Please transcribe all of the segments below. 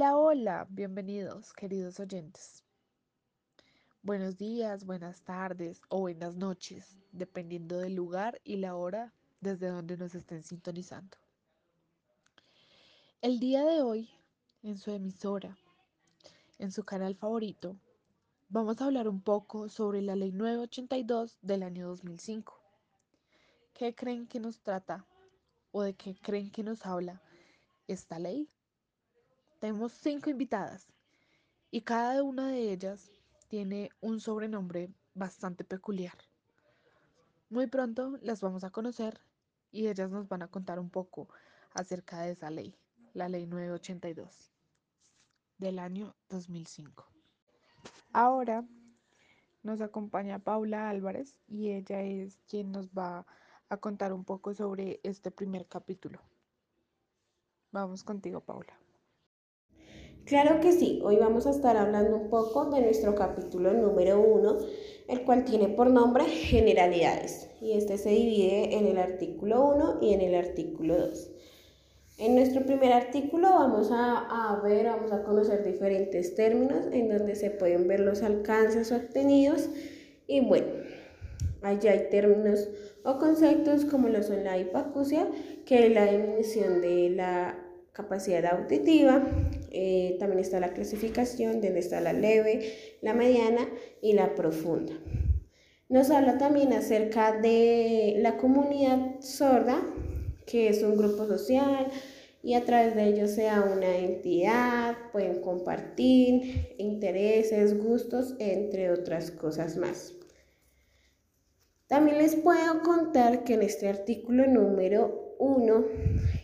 Hola, hola, bienvenidos, queridos oyentes. Buenos días, buenas tardes o buenas noches, dependiendo del lugar y la hora desde donde nos estén sintonizando. El día de hoy, en su emisora, en su canal favorito, vamos a hablar un poco sobre la Ley 982 del año 2005. ¿Qué creen que nos trata o de qué creen que nos habla esta ley? Tenemos cinco invitadas y cada una de ellas tiene un sobrenombre bastante peculiar. Muy pronto las vamos a conocer y ellas nos van a contar un poco acerca de esa ley, la ley 982 del año 2005. Ahora nos acompaña Paula Álvarez y ella es quien nos va a contar un poco sobre este primer capítulo. Vamos contigo, Paula. Claro que sí, hoy vamos a estar hablando un poco de nuestro capítulo número uno, el cual tiene por nombre generalidades y este se divide en el artículo 1 y en el artículo 2. En nuestro primer artículo vamos a, a, ver, vamos a conocer diferentes términos en donde se pueden ver los alcances obtenidos y bueno, allí hay términos o conceptos como lo son la hipacusia, que es la disminución de la capacidad auditiva, eh, también está la clasificación, donde está la leve, la mediana y la profunda. Nos habla también acerca de la comunidad sorda, que es un grupo social y a través de ellos sea una entidad, pueden compartir intereses, gustos, entre otras cosas más. También les puedo contar que en este artículo número 1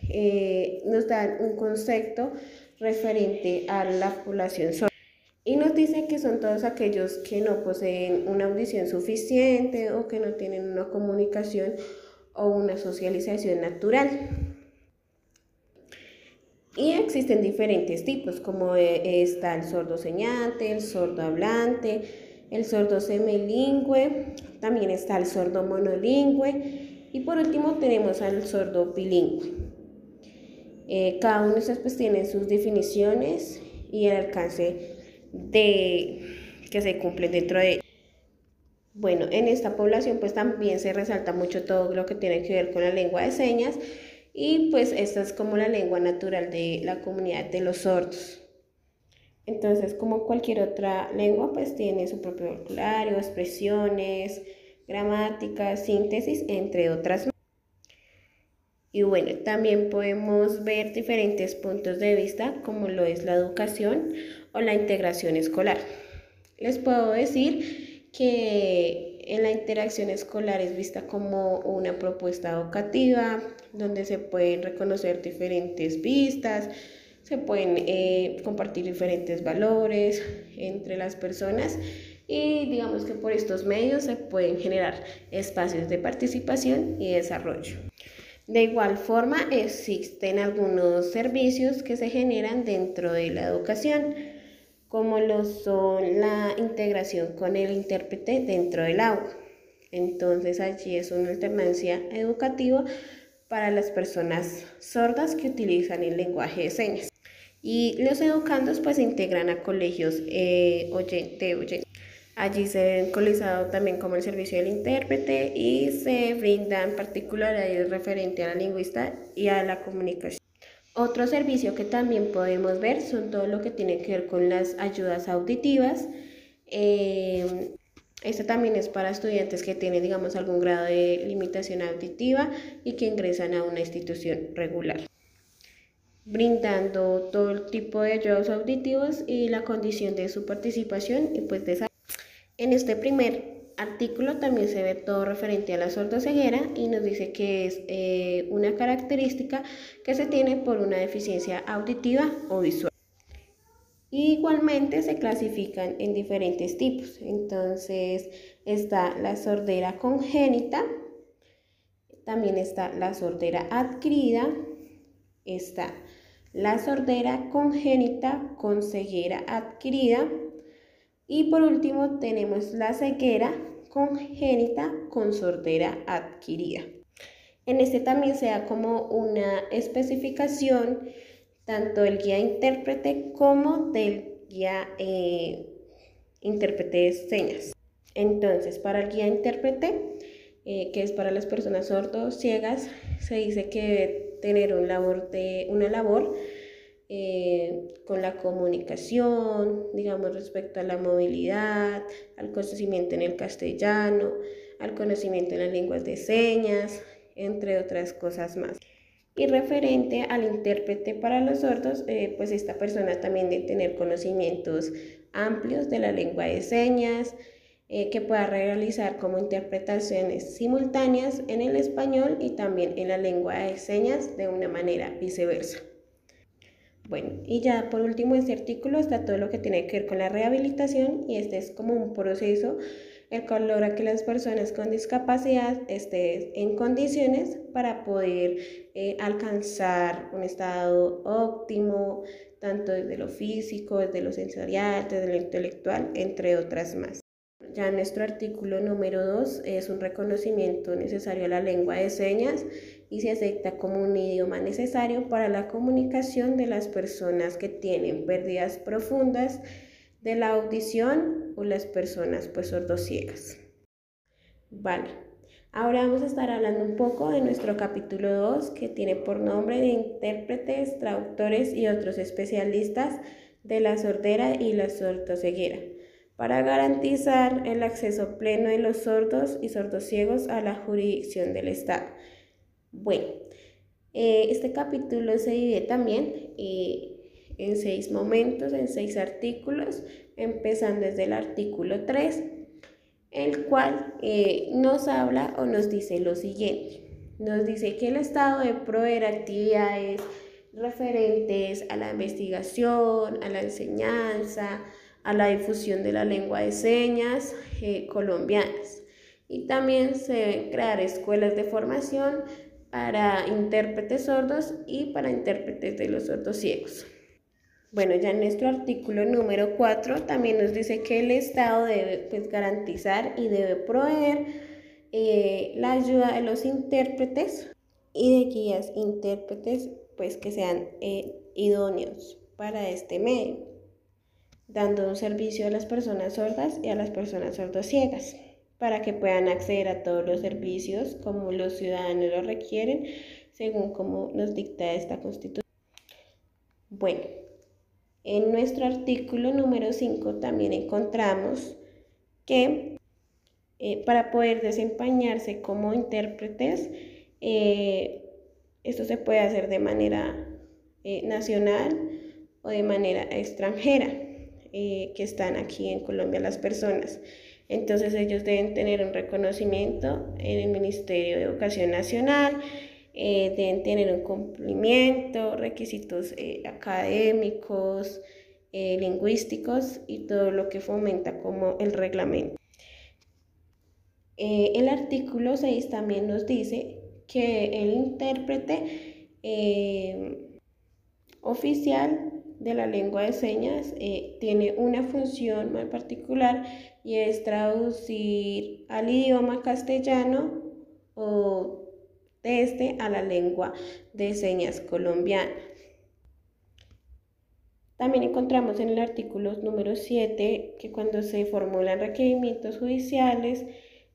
eh, nos dan un concepto referente a la población sorda. Y nos dicen que son todos aquellos que no poseen una audición suficiente o que no tienen una comunicación o una socialización natural. Y existen diferentes tipos, como eh, está el sordo señante, el sordo hablante, el sordo semilingüe, también está el sordo monolingüe y por último tenemos al sordo bilingüe. Eh, cada uno de estos pues tiene sus definiciones y el alcance de que se cumple dentro de bueno, en esta población pues también se resalta mucho todo lo que tiene que ver con la lengua de señas y pues esta es como la lengua natural de la comunidad de los sordos. Entonces, como cualquier otra lengua, pues tiene su propio vocabulario, expresiones, gramática, síntesis, entre otras. Y bueno, también podemos ver diferentes puntos de vista como lo es la educación o la integración escolar. Les puedo decir que en la interacción escolar es vista como una propuesta educativa donde se pueden reconocer diferentes vistas, se pueden eh, compartir diferentes valores entre las personas y digamos que por estos medios se pueden generar espacios de participación y desarrollo. De igual forma, existen algunos servicios que se generan dentro de la educación, como lo son la integración con el intérprete dentro del aula. Entonces allí es una alternancia educativa para las personas sordas que utilizan el lenguaje de señas. Y los educandos pues se integran a colegios eh, oyente, oyente Allí se ven colizado también como el servicio del intérprete y se brindan particularidades referente a la lingüista y a la comunicación. Otro servicio que también podemos ver son todo lo que tiene que ver con las ayudas auditivas. Eh, este también es para estudiantes que tienen, digamos, algún grado de limitación auditiva y que ingresan a una institución regular, brindando todo el tipo de ayudas auditivos y la condición de su participación y pues de en este primer artículo también se ve todo referente a la sordoceguera y nos dice que es eh, una característica que se tiene por una deficiencia auditiva o visual. Igualmente se clasifican en diferentes tipos. Entonces está la sordera congénita, también está la sordera adquirida, está la sordera congénita con ceguera adquirida, y por último tenemos la ceguera congénita con sordera adquirida. En este también se da como una especificación tanto del guía intérprete como del guía eh, intérprete de señas. Entonces, para el guía intérprete, eh, que es para las personas sordos ciegas, se dice que debe tener un labor de, una labor eh, con la comunicación, digamos, respecto a la movilidad, al conocimiento en el castellano, al conocimiento en las lenguas de señas, entre otras cosas más. Y referente al intérprete para los sordos, eh, pues esta persona también debe tener conocimientos amplios de la lengua de señas, eh, que pueda realizar como interpretaciones simultáneas en el español y también en la lengua de señas de una manera viceversa. Bueno, y ya por último, este artículo está todo lo que tiene que ver con la rehabilitación y este es como un proceso el cual logra que las personas con discapacidad estén en condiciones para poder eh, alcanzar un estado óptimo, tanto desde lo físico, desde lo sensorial, desde lo intelectual, entre otras más. Ya nuestro artículo número 2 es un reconocimiento necesario a la lengua de señas y se acepta como un idioma necesario para la comunicación de las personas que tienen pérdidas profundas de la audición o las personas pues sordociegas. Vale, ahora vamos a estar hablando un poco de nuestro capítulo 2 que tiene por nombre de intérpretes, traductores y otros especialistas de la sordera y la sordoceguera para garantizar el acceso pleno de los sordos y sordociegos a la jurisdicción del Estado. Bueno, eh, este capítulo se divide también eh, en seis momentos, en seis artículos, empezando desde el artículo 3, el cual eh, nos habla o nos dice lo siguiente. Nos dice que el Estado debe proveer actividades referentes a la investigación, a la enseñanza, a la difusión de la lengua de señas eh, colombianas. Y también se deben escuelas de formación para intérpretes sordos y para intérpretes de los sordos ciegos. Bueno, ya en nuestro artículo número 4 también nos dice que el Estado debe pues, garantizar y debe proveer eh, la ayuda de los intérpretes y de guías intérpretes pues, que sean eh, idóneos para este medio dando un servicio a las personas sordas y a las personas sordociegas para que puedan acceder a todos los servicios como los ciudadanos lo requieren, según como nos dicta esta Constitución. Bueno, en nuestro artículo número 5 también encontramos que eh, para poder desempeñarse como intérpretes, eh, esto se puede hacer de manera eh, nacional o de manera extranjera. Que están aquí en Colombia las personas. Entonces ellos deben tener un reconocimiento en el Ministerio de Educación Nacional, eh, deben tener un cumplimiento, requisitos eh, académicos, lingüísticos y todo lo que fomenta como el reglamento. el artículo 6 también nos dice que el intérprete oficial de la lengua de señas eh, tiene una función muy particular y es traducir al idioma castellano o de este a la lengua de señas colombiana. También encontramos en el artículo número 7 que cuando se formulan requerimientos judiciales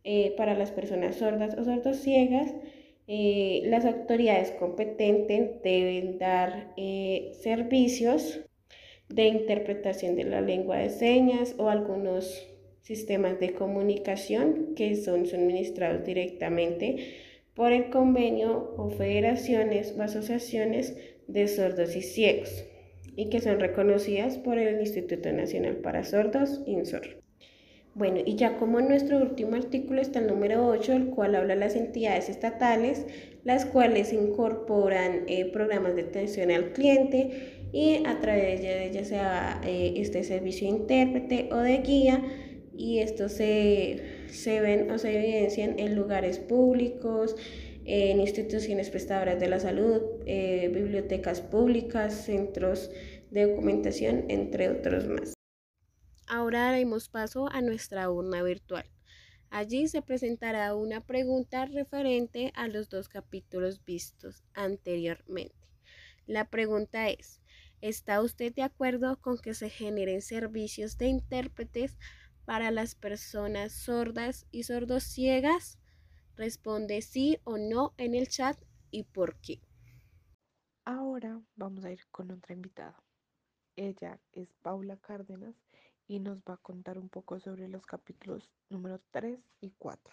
eh, para las personas sordas o sordociegas, eh, las autoridades competentes deben dar eh, servicios de interpretación de la lengua de señas o algunos sistemas de comunicación que son suministrados directamente por el convenio o federaciones o asociaciones de sordos y ciegos y que son reconocidas por el Instituto Nacional para Sordos, INSOR. Bueno, y ya como en nuestro último artículo está el número 8, el cual habla de las entidades estatales, las cuales incorporan eh, programas de atención al cliente y a través de ellas sea eh, este servicio de intérprete o de guía y estos se, se ven o se evidencian en lugares públicos, en instituciones prestadoras de la salud, eh, bibliotecas públicas, centros de documentación, entre otros más. Ahora daremos paso a nuestra urna virtual. Allí se presentará una pregunta referente a los dos capítulos vistos anteriormente. La pregunta es, ¿Está usted de acuerdo con que se generen servicios de intérpretes para las personas sordas y sordociegas? Responde sí o no en el chat y por qué. Ahora vamos a ir con otra invitada. Ella es Paula Cárdenas y nos va a contar un poco sobre los capítulos número 3 y 4.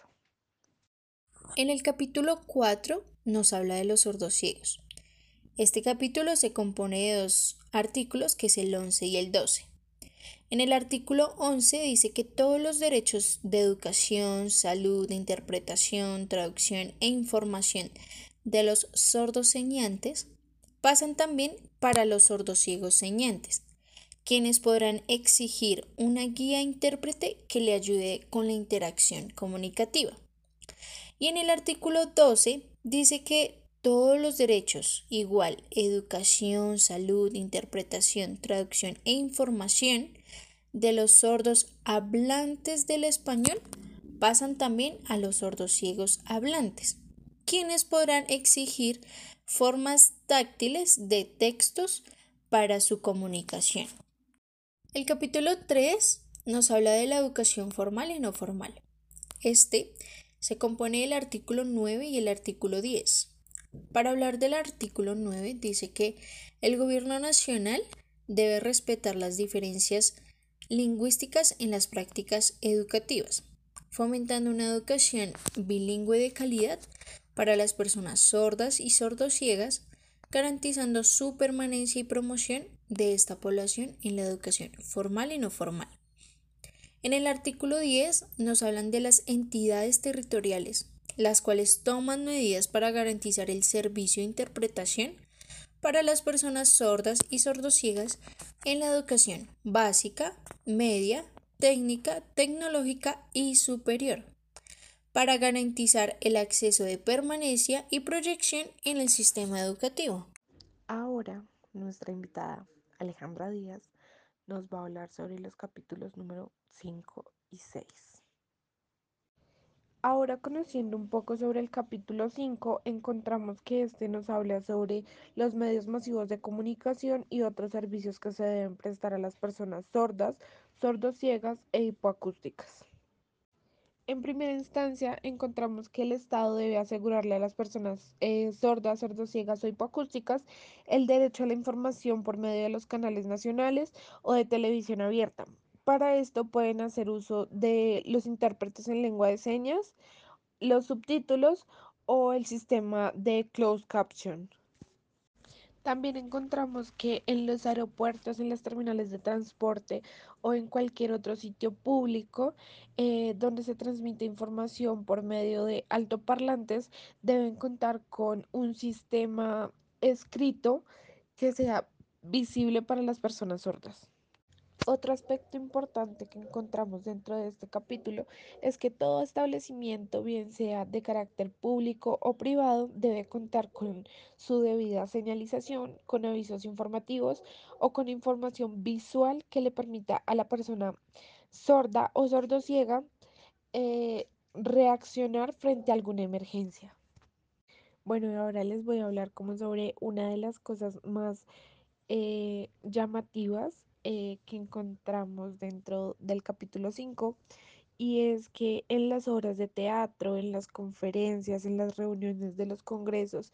En el capítulo 4 nos habla de los sordociegos. Este capítulo se compone de dos artículos, que es el 11 y el 12. En el artículo 11 dice que todos los derechos de educación, salud, interpretación, traducción e información de los sordos señantes pasan también para los sordociegos señantes, quienes podrán exigir una guía intérprete que le ayude con la interacción comunicativa. Y en el artículo 12 dice que todos los derechos, igual educación, salud, interpretación, traducción e información de los sordos hablantes del español pasan también a los sordos ciegos hablantes, quienes podrán exigir formas táctiles de textos para su comunicación. El capítulo 3 nos habla de la educación formal y no formal. Este se compone del artículo 9 y el artículo 10. Para hablar del artículo 9 dice que el gobierno nacional debe respetar las diferencias lingüísticas en las prácticas educativas, fomentando una educación bilingüe de calidad para las personas sordas y sordociegas, garantizando su permanencia y promoción de esta población en la educación formal y no formal. En el artículo 10 nos hablan de las entidades territoriales, las cuales toman medidas para garantizar el servicio de interpretación para las personas sordas y sordociegas en la educación básica, media, técnica, tecnológica y superior, para garantizar el acceso de permanencia y proyección en el sistema educativo. Ahora, nuestra invitada, Alejandra Díaz, nos va a hablar sobre los capítulos número 5 y 6. Ahora conociendo un poco sobre el capítulo 5, encontramos que este nos habla sobre los medios masivos de comunicación y otros servicios que se deben prestar a las personas sordas, sordociegas e hipoacústicas. En primera instancia, encontramos que el Estado debe asegurarle a las personas eh, sordas, sordociegas o hipoacústicas el derecho a la información por medio de los canales nacionales o de televisión abierta, para esto pueden hacer uso de los intérpretes en lengua de señas, los subtítulos o el sistema de closed caption. También encontramos que en los aeropuertos, en las terminales de transporte o en cualquier otro sitio público eh, donde se transmite información por medio de altoparlantes, deben contar con un sistema escrito que sea visible para las personas sordas. Otro aspecto importante que encontramos dentro de este capítulo es que todo establecimiento, bien sea de carácter público o privado, debe contar con su debida señalización, con avisos informativos o con información visual que le permita a la persona sorda o sordociega eh, reaccionar frente a alguna emergencia. Bueno, ahora les voy a hablar como sobre una de las cosas más eh, llamativas eh, que encontramos dentro del capítulo 5 y es que en las obras de teatro, en las conferencias, en las reuniones de los congresos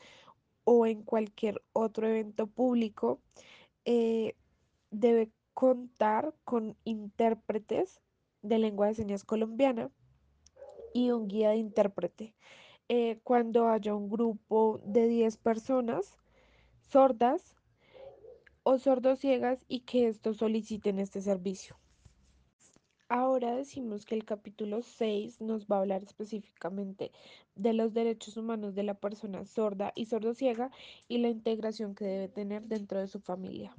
o en cualquier otro evento público, eh, debe contar con intérpretes de lengua de señas colombiana y un guía de intérprete. Eh, cuando haya un grupo de 10 personas sordas, o sordociegas y que estos soliciten este servicio. Ahora decimos que el capítulo 6 nos va a hablar específicamente de los derechos humanos de la persona sorda y sordociega y la integración que debe tener dentro de su familia.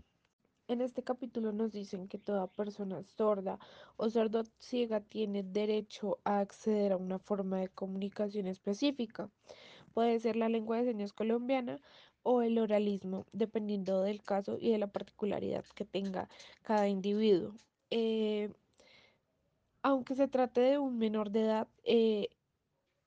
En este capítulo nos dicen que toda persona sorda o sordociega tiene derecho a acceder a una forma de comunicación específica. Puede ser la lengua de señas colombiana o el oralismo, dependiendo del caso y de la particularidad que tenga cada individuo. Eh, aunque se trate de un menor de edad, eh,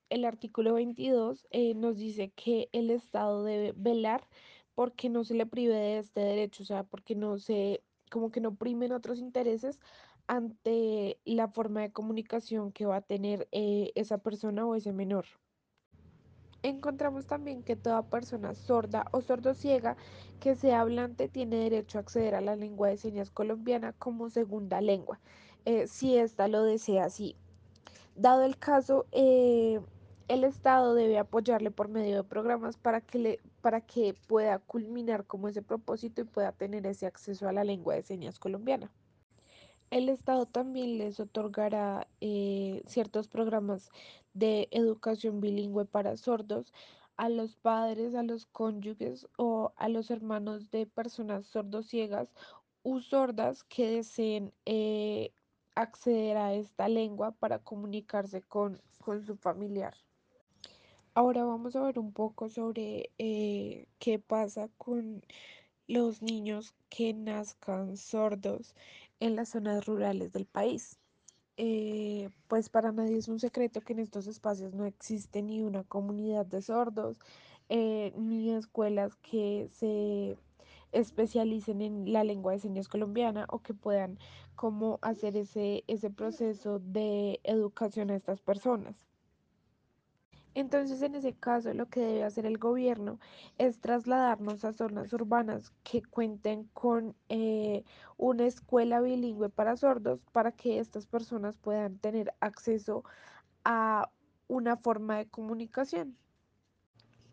el artículo 22 eh, nos dice que el Estado debe velar porque no se le prive de este derecho, o sea, porque no se, como que no primen otros intereses ante la forma de comunicación que va a tener esa persona o ese menor. Encontramos también que toda persona sorda o sordociega que sea hablante tiene derecho a acceder a la lengua de señas colombiana como segunda lengua, eh, si ésta lo desea así. Dado el caso, eh, el Estado debe apoyarle por medio de programas para que, le, para que pueda culminar como ese propósito y pueda tener ese acceso a la lengua de señas colombiana. El Estado también les otorgará eh, ciertos programas de educación bilingüe para sordos a los padres, a los cónyuges o a los hermanos de personas sordociegas u sordas que deseen eh, acceder a esta lengua para comunicarse con, con su familiar. Ahora vamos a ver un poco sobre eh, qué pasa con los niños que nazcan sordos en las zonas rurales del país. Eh, pues para nadie es un secreto que en estos espacios no existe ni una comunidad de sordos, eh, ni escuelas que se especialicen en la lengua de señas colombiana o que puedan como hacer ese, ese proceso de educación a estas personas. Entonces, en ese caso, lo que debe hacer el gobierno es trasladarnos a zonas urbanas que cuenten con eh, una escuela bilingüe para sordos para que estas personas puedan tener acceso a una forma de comunicación.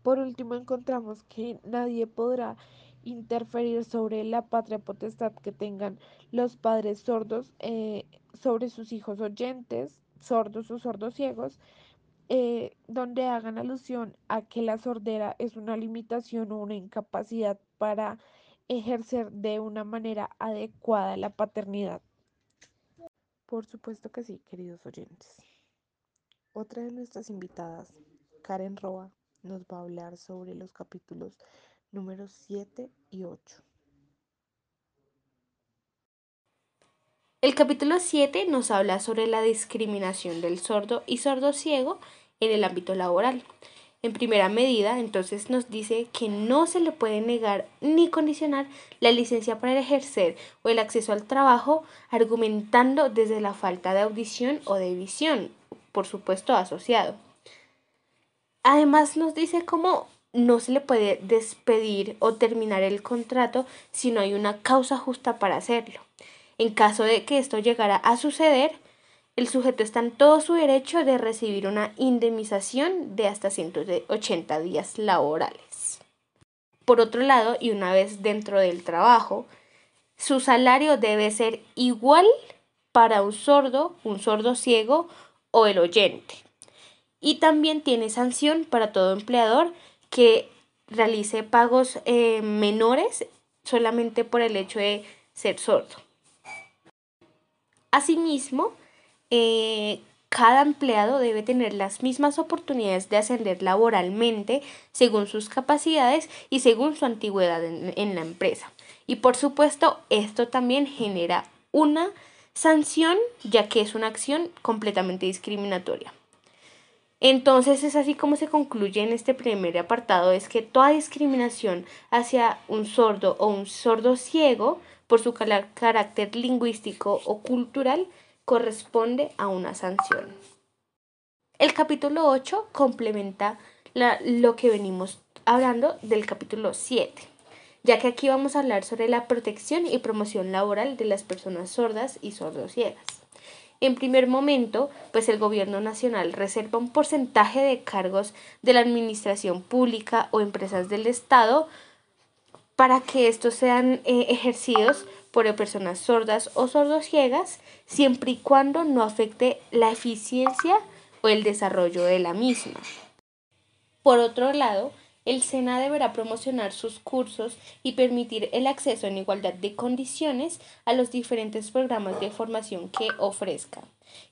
Por último, encontramos que nadie podrá interferir sobre la patria potestad que tengan los padres sordos eh, sobre sus hijos oyentes, sordos o sordos ciegos, eh, donde hagan alusión a que la sordera es una limitación o una incapacidad para ejercer de una manera adecuada la paternidad. Por supuesto que sí, queridos oyentes. Otra de nuestras invitadas, Karen Roa, nos va a hablar sobre los capítulos números 7 y 8. El capítulo 7 nos habla sobre la discriminación del sordo y sordo ciego en el ámbito laboral. En primera medida, entonces nos dice que no se le puede negar ni condicionar la licencia para ejercer o el acceso al trabajo argumentando desde la falta de audición o de visión, por supuesto asociado. Además nos dice cómo no se le puede despedir o terminar el contrato si no hay una causa justa para hacerlo. En caso de que esto llegara a suceder, el sujeto está en todo su derecho de recibir una indemnización de hasta 180 días laborales. Por otro lado, y una vez dentro del trabajo, su salario debe ser igual para un sordo, un sordo ciego o el oyente. Y también tiene sanción para todo empleador que realice pagos eh, menores solamente por el hecho de ser sordo. Asimismo, eh, cada empleado debe tener las mismas oportunidades de ascender laboralmente según sus capacidades y según su antigüedad en, en, la empresa. Y por supuesto, esto también genera una sanción, ya que es una acción completamente discriminatoria. Entonces es así como se concluye en este primer apartado, es que toda discriminación hacia un sordo o un sordo ciego por su carácter lingüístico o cultural corresponde a una sanción. El capítulo 8 complementa lo que venimos hablando del capítulo 7, ya que aquí vamos a hablar sobre la protección y promoción laboral de las personas sordas y sordociegas. En primer momento, pues el gobierno nacional reserva un porcentaje de cargos de la administración pública o empresas del Estado para que estos sean eh, ejercidos por personas sordas o sordociegas, siempre y cuando no afecte la eficiencia o el desarrollo de la misma. Por otro lado, el SENA deberá promocionar sus cursos y permitir el acceso en igualdad de condiciones a los diferentes programas de formación que ofrezca.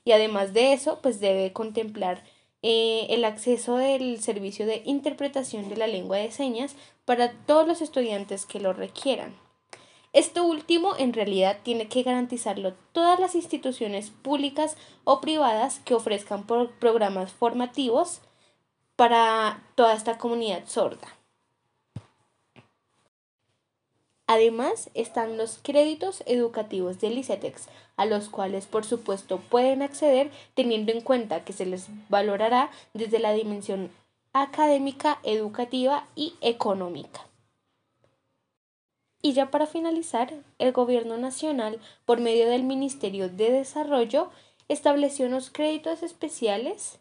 Y además de eso, pues debe contemplar eh, el acceso del servicio de interpretación de la lengua de señas para todos los estudiantes que lo requieran. Esto último en realidad tiene que garantizarlo todas las instituciones públicas o privadas que ofrezcan programas formativos para toda esta comunidad sorda. Además, están los créditos educativos del ICETEX, a los cuales por supuesto pueden acceder teniendo en cuenta que se les valorará desde la dimensión académica, educativa y económica. Y ya para finalizar, el Gobierno Nacional, por medio del Ministerio de Desarrollo, estableció unos créditos especiales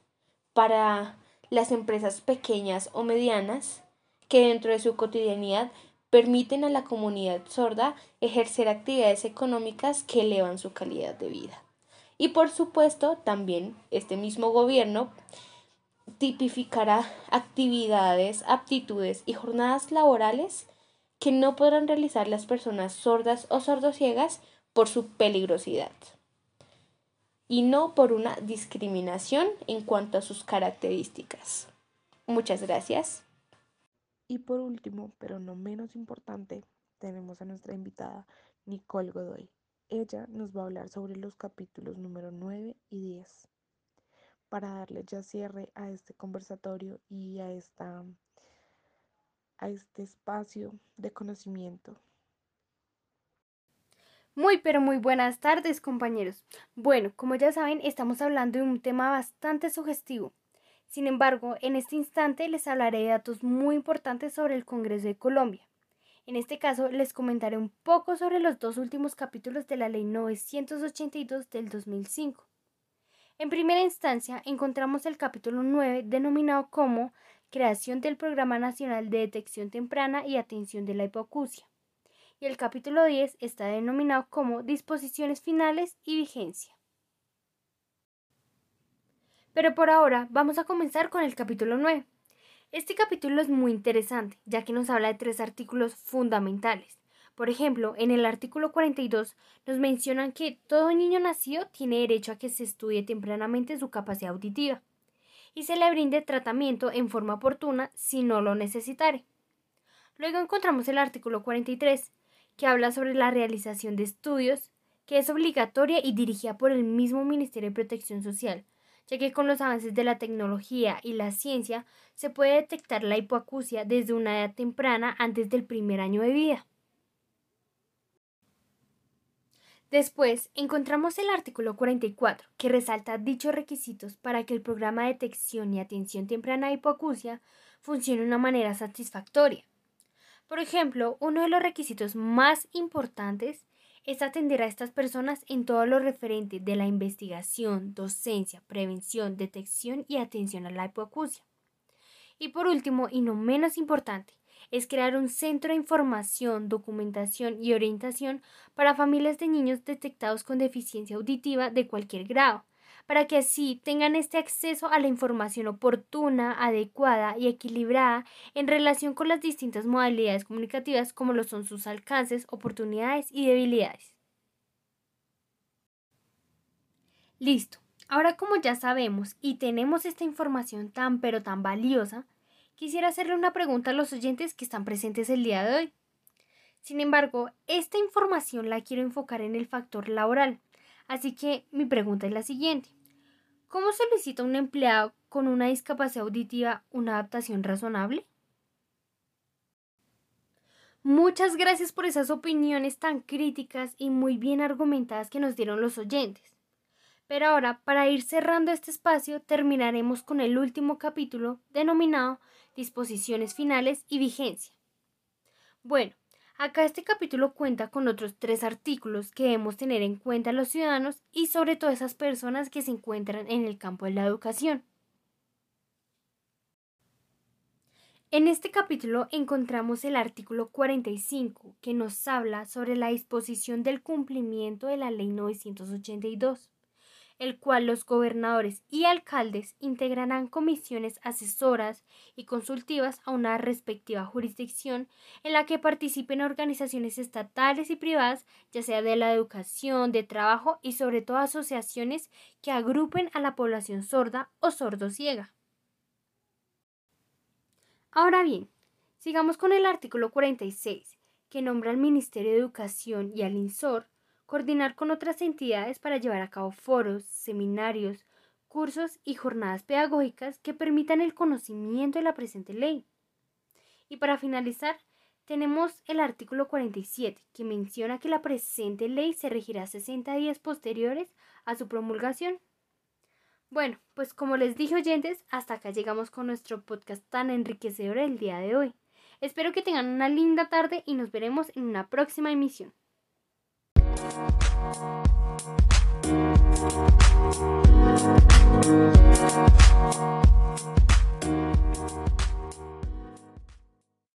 para las empresas pequeñas o medianas que dentro de su cotidianidad permiten a la comunidad sorda ejercer actividades económicas que elevan su calidad de vida. Y por supuesto, también este mismo gobierno tipificará actividades, aptitudes y jornadas laborales que no podrán realizar las personas sordas o sordociegas por su peligrosidad y no por una discriminación en cuanto a sus características. Muchas gracias. Y por último, pero no menos importante, tenemos a nuestra invitada Nicole Godoy. Ella nos va a hablar sobre los capítulos número 9 y 10 para darle ya cierre a este conversatorio y a, esta, a este espacio de conocimiento. Muy pero muy buenas tardes compañeros. Bueno, como ya saben, estamos hablando de un tema bastante sugestivo sin embargo, en este instante les hablaré de datos muy importantes sobre el Congreso de Colombia. En este caso, les comentaré un poco sobre los dos últimos capítulos de la Ley 982 del 2005. En primera instancia, encontramos el capítulo 9 denominado como Creación del Programa Nacional de Detección Temprana y Atención de la Hipoacusia. Y el capítulo 10 está denominado como Disposiciones Finales y Vigencia. Pero por ahora vamos a comenzar con el capítulo 9. Este capítulo es muy interesante, ya que nos habla de tres artículos fundamentales. Por ejemplo, en el artículo 42 nos mencionan que todo niño nacido tiene derecho a que se estudie tempranamente su capacidad auditiva y se le brinde tratamiento en forma oportuna si no lo necesitare. Luego encontramos el artículo 43, que habla sobre la realización de estudios, que es obligatoria y dirigida por el mismo Ministerio de Protección Social, ya que con los avances de la tecnología y la ciencia se puede detectar la hipoacusia desde una edad temprana antes del primer año de vida. Después encontramos el artículo 44, que resalta dichos requisitos para que el programa de detección y atención temprana de hipoacusia funcione de una manera satisfactoria. Por ejemplo, uno de los requisitos más importantes es atender a estas personas en todo lo referente de la investigación, docencia, prevención, detección y atención a la hipoacusia. Y por último, y no menos importante, es crear un centro de información, documentación y orientación para familias de niños detectados con deficiencia auditiva de cualquier grado, para que así tengan este acceso a la información oportuna, adecuada y equilibrada en relación con las distintas modalidades comunicativas como lo son sus alcances, oportunidades y debilidades. Listo. Ahora como ya sabemos y tenemos esta información tan pero tan valiosa, quisiera hacerle una pregunta a los oyentes que están presentes el día de hoy. Sin embargo, esta información la quiero enfocar en el factor laboral, así que mi pregunta es la siguiente. ¿Cómo solicita un empleado con una discapacidad auditiva una adaptación razonable? Muchas gracias por esas opiniones tan críticas y muy bien argumentadas que nos dieron los oyentes. Pero ahora, para ir cerrando este espacio, terminaremos con el último capítulo denominado Disposiciones Finales y Vigencia. Bueno, Acá este capítulo cuenta con otros tres artículos que debemos tener en cuenta los ciudadanos y sobre todo esas personas que se encuentran en el campo de la educación. En este capítulo encontramos el artículo 45 que nos habla sobre la disposición del cumplimiento de la Ley 982 el cual los gobernadores y alcaldes integrarán comisiones asesoras y consultivas a una respectiva jurisdicción en la que participen organizaciones estatales y privadas, ya sea de la educación, de trabajo y sobre todo asociaciones que agrupen a la población sorda o sordociega. Ahora bien, sigamos con el artículo 46, que nombra al Ministerio de Educación y al INSOR coordinar con otras entidades para llevar a cabo foros, seminarios, cursos y jornadas pedagógicas que permitan el conocimiento de la presente ley. Y para finalizar, tenemos el artículo 47, que menciona que la presente ley se regirá 60 días posteriores a su promulgación. Bueno, pues como les dije oyentes, hasta acá llegamos con nuestro podcast tan enriquecedor el día de hoy. Espero que tengan una linda tarde y nos veremos en una próxima emisión. We'll